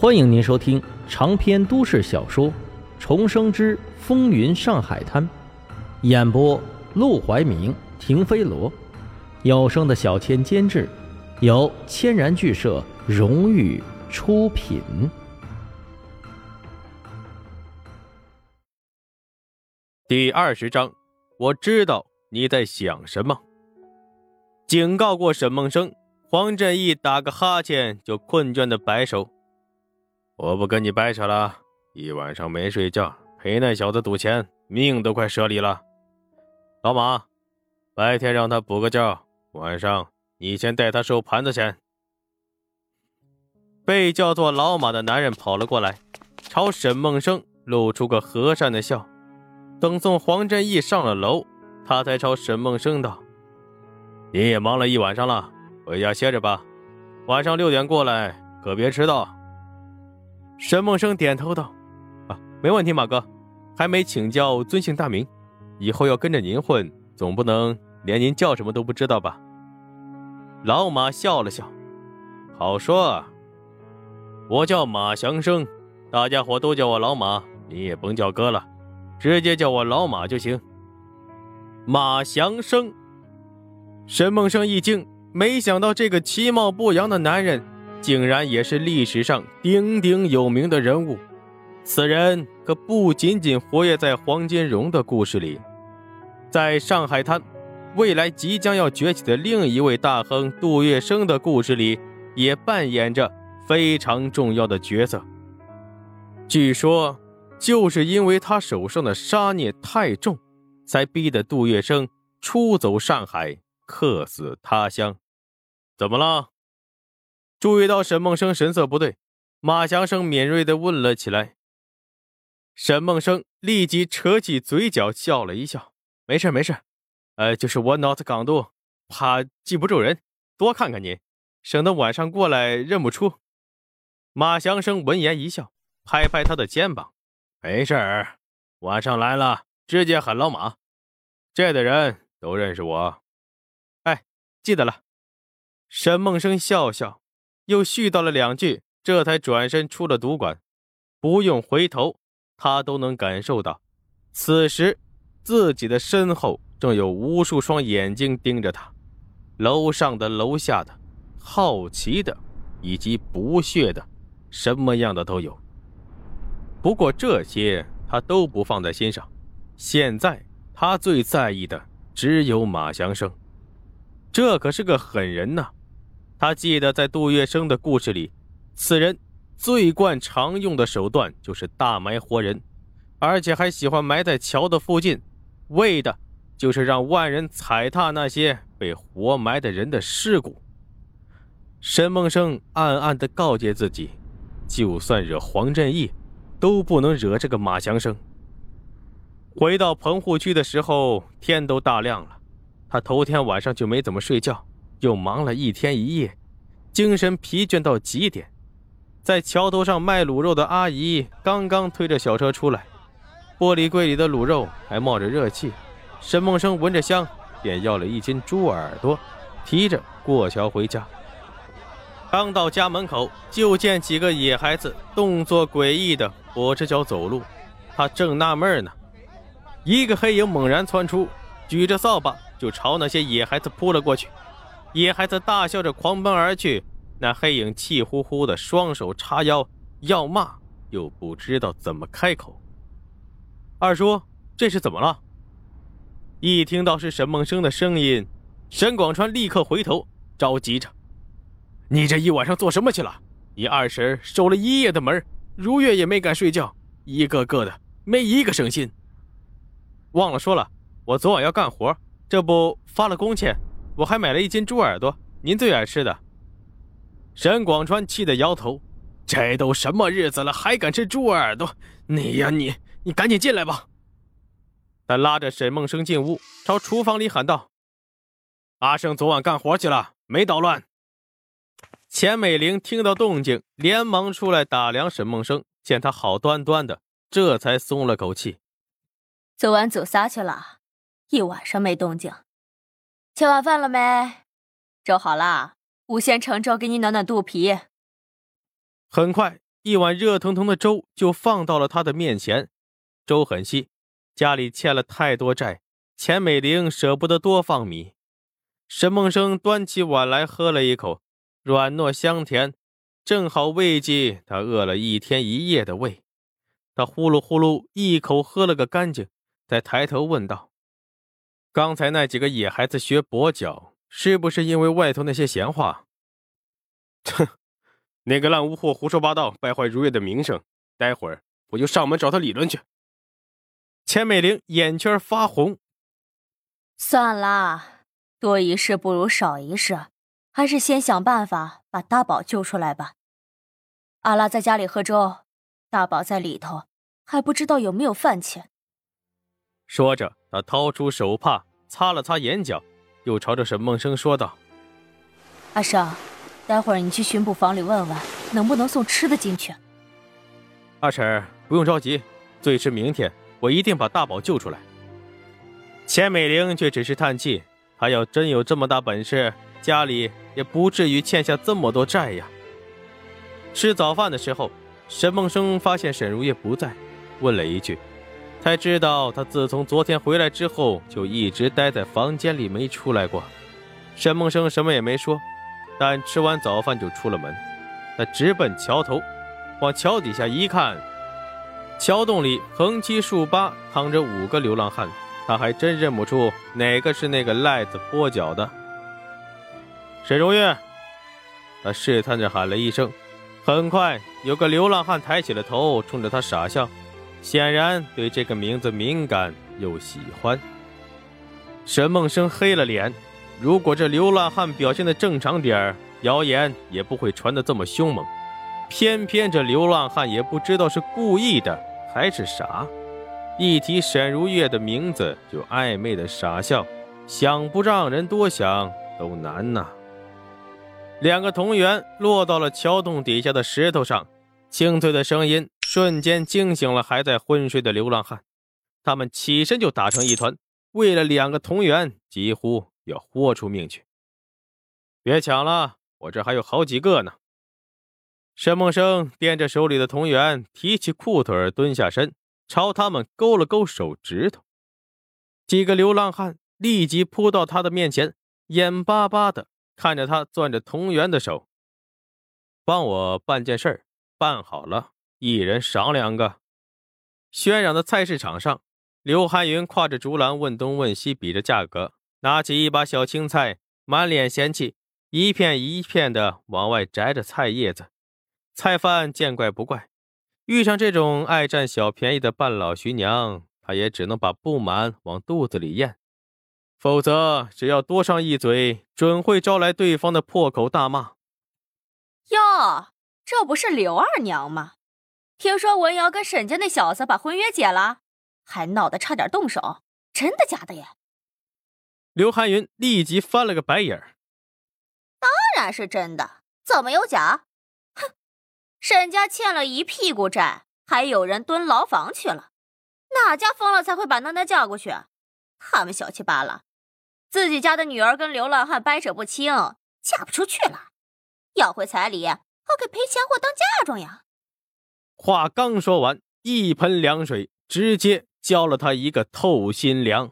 欢迎您收听长篇都市小说《重生之风云上海滩》，演播：陆怀明、停飞罗，有声的小千监制，由千然剧社荣誉出品。第二十章，我知道你在想什么。警告过沈梦生，黄振义打个哈欠就困倦的摆手。我不跟你掰扯了，一晚上没睡觉，陪那小子赌钱，命都快舍里了。老马，白天让他补个觉，晚上你先带他收盘子钱。被叫做老马的男人跑了过来，朝沈梦生露出个和善的笑。等送黄振义上了楼，他才朝沈梦生道：“你也忙了一晚上了，回家歇着吧。晚上六点过来，可别迟到。”沈梦生点头道：“啊，没问题，马哥。还没请教尊姓大名，以后要跟着您混，总不能连您叫什么都不知道吧？”老马笑了笑：“好说，我叫马祥生，大家伙都叫我老马，你也甭叫哥了，直接叫我老马就行。”马祥生，沈梦生一惊，没想到这个其貌不扬的男人。竟然也是历史上鼎鼎有名的人物，此人可不仅仅活跃在黄金荣的故事里，在上海滩未来即将要崛起的另一位大亨杜月笙的故事里，也扮演着非常重要的角色。据说，就是因为他手上的杀孽太重，才逼得杜月笙出走上海，客死他乡。怎么了？注意到沈梦生神色不对，马祥生敏锐地问了起来。沈梦生立即扯起嘴角笑了一笑：“没事没事，呃，就是我脑子刚度，怕记不住人，多看看你，省得晚上过来认不出。”马祥生闻言一笑，拍拍他的肩膀：“没事儿，晚上来了直接喊老马，这的人都认识我。”哎，记得了。沈梦生笑笑。又絮叨了两句，这才转身出了赌馆。不用回头，他都能感受到，此时自己的身后正有无数双眼睛盯着他。楼上的、楼下的，好奇的，以及不屑的，什么样的都有。不过这些他都不放在心上。现在他最在意的只有马祥生，这可是个狠人呐！他记得在杜月笙的故事里，此人最惯常用的手段就是大埋活人，而且还喜欢埋在桥的附近，为的就是让万人踩踏那些被活埋的人的尸骨。沈梦生暗暗地告诫自己，就算惹黄振义，都不能惹这个马祥生。回到棚户区的时候，天都大亮了，他头天晚上就没怎么睡觉。又忙了一天一夜，精神疲倦到极点。在桥头上卖卤肉的阿姨刚刚推着小车出来，玻璃柜里的卤肉还冒着热气。沈梦生闻着香，便要了一斤猪耳朵，提着过桥回家。刚到家门口，就见几个野孩子动作诡异的跛着脚走路。他正纳闷呢，一个黑影猛然窜出，举着扫把就朝那些野孩子扑了过去。野孩子大笑着狂奔而去，那黑影气呼呼的，双手叉腰，要骂又不知道怎么开口。二叔，这是怎么了？一听到是沈梦生的声音，沈广川立刻回头，着急着：“你这一晚上做什么去了？你二婶守了一夜的门，如月也没敢睡觉，一个个的没一个省心。忘了说了，我昨晚要干活，这不发了工钱。”我还买了一斤猪耳朵，您最爱吃的。沈广川气得摇头：“这都什么日子了，还敢吃猪耳朵？你呀，你，你赶紧进来吧！”他拉着沈梦生进屋，朝厨房里喊道：“阿胜昨晚干活去了，没捣乱。”钱美玲听到动静，连忙出来打量沈梦生，见他好端端的，这才松了口气：“昨晚走撒去了，一晚上没动静。”吃完饭了没？粥好了，我先盛粥给你暖暖肚皮。很快，一碗热腾腾的粥就放到了他的面前。粥很稀，家里欠了太多债，钱美玲舍不得多放米。沈梦生端起碗来喝了一口，软糯香甜，正好慰藉他饿了一天一夜的胃。他呼噜呼噜一口喝了个干净，再抬头问道：“刚才那几个野孩子学跛脚，是不是因为外头那些闲话？” 哼，那个烂污货胡说八道，败坏如月的名声。待会儿我就上门找他理论去。钱美玲眼圈发红，算了。多一事不如少一事，还是先想办法把大宝救出来吧。阿拉在家里喝粥，大宝在里头，还不知道有没有饭钱。说着，他掏出手帕擦了擦眼角，又朝着沈梦生说道：“阿生，待会儿你去巡捕房里问问，能不能送吃的进去。”二婶不用着急，最迟明天我一定把大宝救出来。钱美玲却只是叹气。她要真有这么大本事，家里也不至于欠下这么多债呀。吃早饭的时候，沈梦生发现沈如月不在，问了一句，才知道他自从昨天回来之后，就一直待在房间里没出来过。沈梦生什么也没说，但吃完早饭就出了门。他直奔桥头，往桥底下一看，桥洞里横七竖八躺着五个流浪汉。他还真认不出哪个是那个赖子跛脚的。沈如月，他试探着喊了一声。很快，有个流浪汉抬起了头，冲着他傻笑，显然对这个名字敏感又喜欢。沈梦生黑了脸。如果这流浪汉表现的正常点儿，谣言也不会传得这么凶猛。偏偏这流浪汉也不知道是故意的还是傻。一提沈如月的名字，就暧昧的傻笑，想不让人多想都难呐。两个同源落到了桥洞底下的石头上，清脆的声音瞬间惊醒了还在昏睡的流浪汉，他们起身就打成一团，为了两个同源，几乎要豁出命去。别抢了，我这还有好几个呢。沈梦生掂着手里的同源，提起裤腿，蹲下身。朝他们勾了勾手指头，几个流浪汉立即扑到他的面前，眼巴巴的看着他攥着同源的手。帮我办件事儿，办好了，一人赏两个。喧嚷的菜市场上，刘寒云挎着竹篮，问东问西，比着价格，拿起一把小青菜，满脸嫌弃，一片一片的往外摘着菜叶子。菜贩见怪不怪。遇上这种爱占小便宜的半老徐娘，他也只能把不满往肚子里咽，否则只要多上一嘴，准会招来对方的破口大骂。哟，这不是刘二娘吗？听说文瑶跟沈家那小子把婚约解了，还闹得差点动手，真的假的呀？刘寒云立即翻了个白眼儿。当然是真的，怎么有假？哼沈家欠了一屁股债，还有人蹲牢房去了。哪家疯了才会把囡囡嫁过去？他们小气罢了，自己家的女儿跟流浪汉掰扯不清，嫁不出去了，要回彩礼，好给赔钱货当嫁妆呀。话刚说完，一盆凉水直接浇了他一个透心凉。